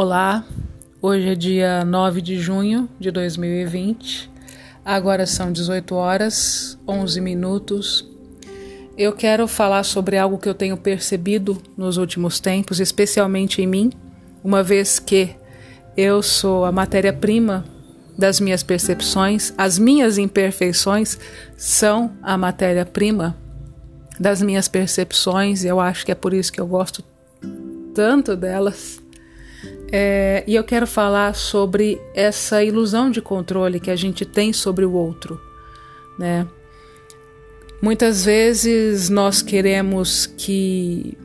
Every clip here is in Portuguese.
Olá, hoje é dia 9 de junho de 2020, agora são 18 horas 11 minutos. Eu quero falar sobre algo que eu tenho percebido nos últimos tempos, especialmente em mim, uma vez que eu sou a matéria-prima das minhas percepções, as minhas imperfeições são a matéria-prima das minhas percepções, e eu acho que é por isso que eu gosto tanto delas. É, e eu quero falar sobre essa ilusão de controle que a gente tem sobre o outro, né? Muitas vezes nós queremos que,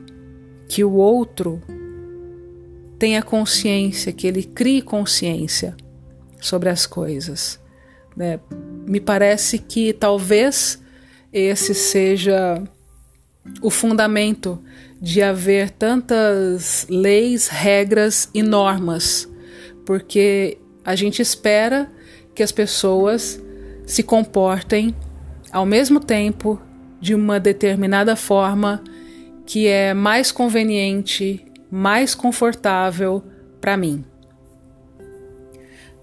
que o outro tenha consciência, que ele crie consciência sobre as coisas. Né? Me parece que talvez esse seja o fundamento de haver tantas leis, regras e normas, porque a gente espera que as pessoas se comportem ao mesmo tempo de uma determinada forma que é mais conveniente, mais confortável para mim.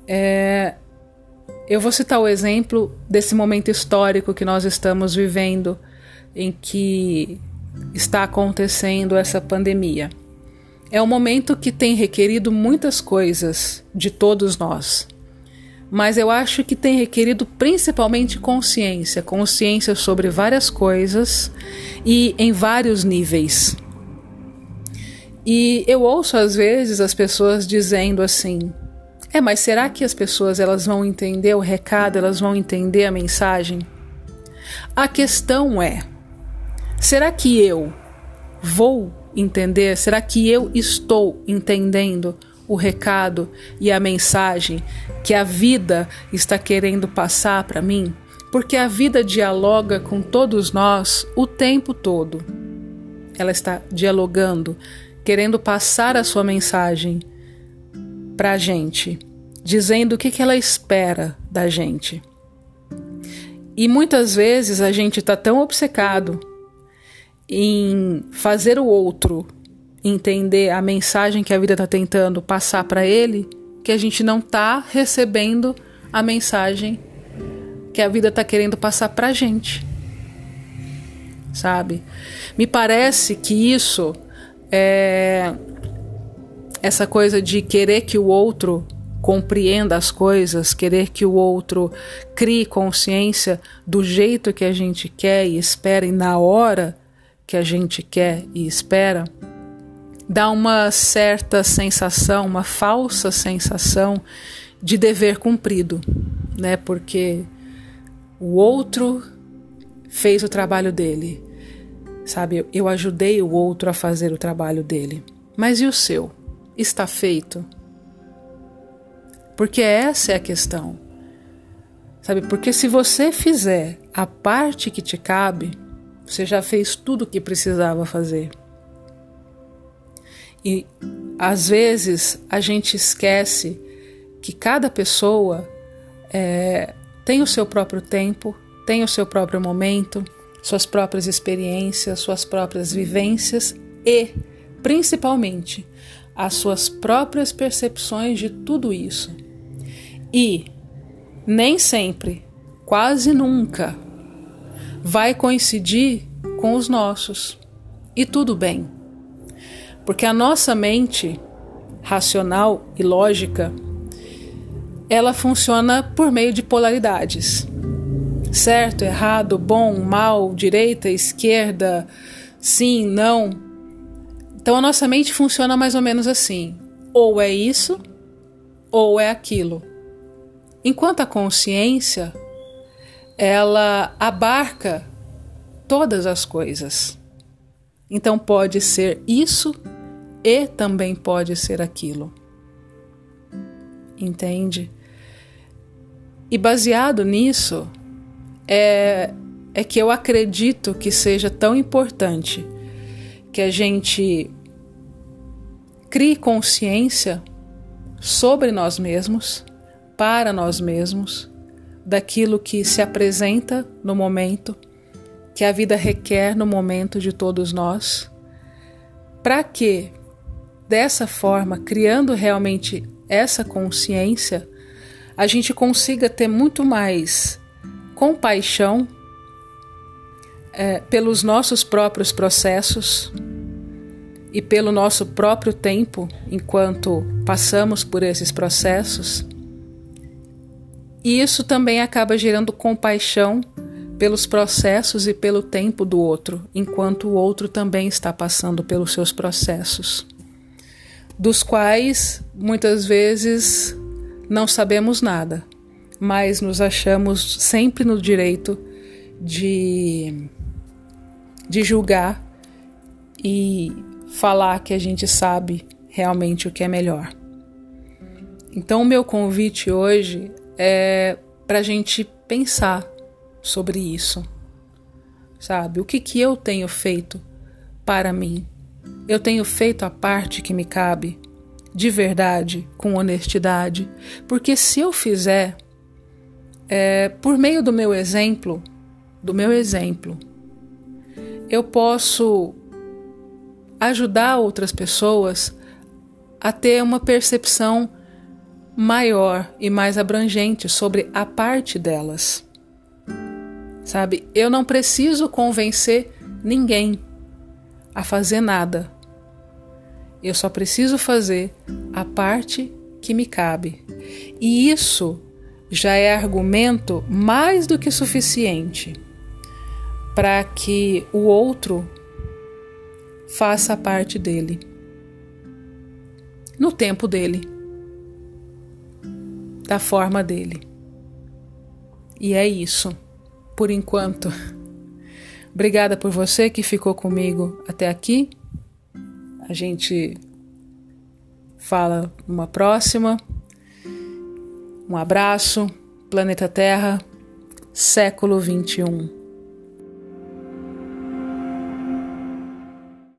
É, eu vou citar o exemplo desse momento histórico que nós estamos vivendo, em que está acontecendo essa pandemia. É um momento que tem requerido muitas coisas de todos nós, mas eu acho que tem requerido principalmente consciência consciência sobre várias coisas e em vários níveis. E eu ouço às vezes as pessoas dizendo assim: "É, mas será que as pessoas elas vão entender o recado, elas vão entender a mensagem?" A questão é: Será que eu vou entender? Será que eu estou entendendo o recado e a mensagem que a vida está querendo passar para mim? Porque a vida dialoga com todos nós o tempo todo. Ela está dialogando, querendo passar a sua mensagem para a gente, dizendo o que, que ela espera da gente. E muitas vezes a gente está tão obcecado em fazer o outro entender a mensagem que a vida está tentando passar para ele, que a gente não está recebendo a mensagem que a vida está querendo passar para a gente. Sabe? Me parece que isso é essa coisa de querer que o outro compreenda as coisas, querer que o outro crie consciência do jeito que a gente quer e espera e na hora que a gente quer e espera, dá uma certa sensação, uma falsa sensação de dever cumprido, né? Porque o outro fez o trabalho dele, sabe? Eu ajudei o outro a fazer o trabalho dele. Mas e o seu? Está feito? Porque essa é a questão. Sabe? Porque se você fizer a parte que te cabe, você já fez tudo o que precisava fazer. E às vezes a gente esquece que cada pessoa é, tem o seu próprio tempo, tem o seu próprio momento, suas próprias experiências, suas próprias vivências e, principalmente, as suas próprias percepções de tudo isso. E nem sempre, quase nunca, vai coincidir com os nossos. E tudo bem. Porque a nossa mente racional e lógica ela funciona por meio de polaridades. Certo, errado, bom, mal, direita, esquerda, sim, não. Então a nossa mente funciona mais ou menos assim: ou é isso, ou é aquilo. Enquanto a consciência ela abarca todas as coisas. Então pode ser isso e também pode ser aquilo. Entende? E baseado nisso, é, é que eu acredito que seja tão importante que a gente crie consciência sobre nós mesmos, para nós mesmos, daquilo que se apresenta no momento, que a vida requer no momento de todos nós, para que dessa forma, criando realmente essa consciência, a gente consiga ter muito mais compaixão é, pelos nossos próprios processos e pelo nosso próprio tempo enquanto passamos por esses processos. E isso também acaba gerando compaixão pelos processos e pelo tempo do outro, enquanto o outro também está passando pelos seus processos, dos quais muitas vezes não sabemos nada, mas nos achamos sempre no direito de, de julgar e falar que a gente sabe realmente o que é melhor. Então, o meu convite hoje é para a gente pensar sobre isso, sabe? O que, que eu tenho feito para mim? Eu tenho feito a parte que me cabe, de verdade, com honestidade, porque se eu fizer, é, por meio do meu exemplo, do meu exemplo, eu posso ajudar outras pessoas a ter uma percepção maior e mais abrangente sobre a parte delas. Sabe, eu não preciso convencer ninguém a fazer nada. Eu só preciso fazer a parte que me cabe. E isso já é argumento mais do que suficiente para que o outro faça a parte dele, no tempo dele, da forma dele. E é isso, por enquanto. Obrigada por você que ficou comigo até aqui. A gente fala numa próxima. Um abraço, Planeta Terra, século 21.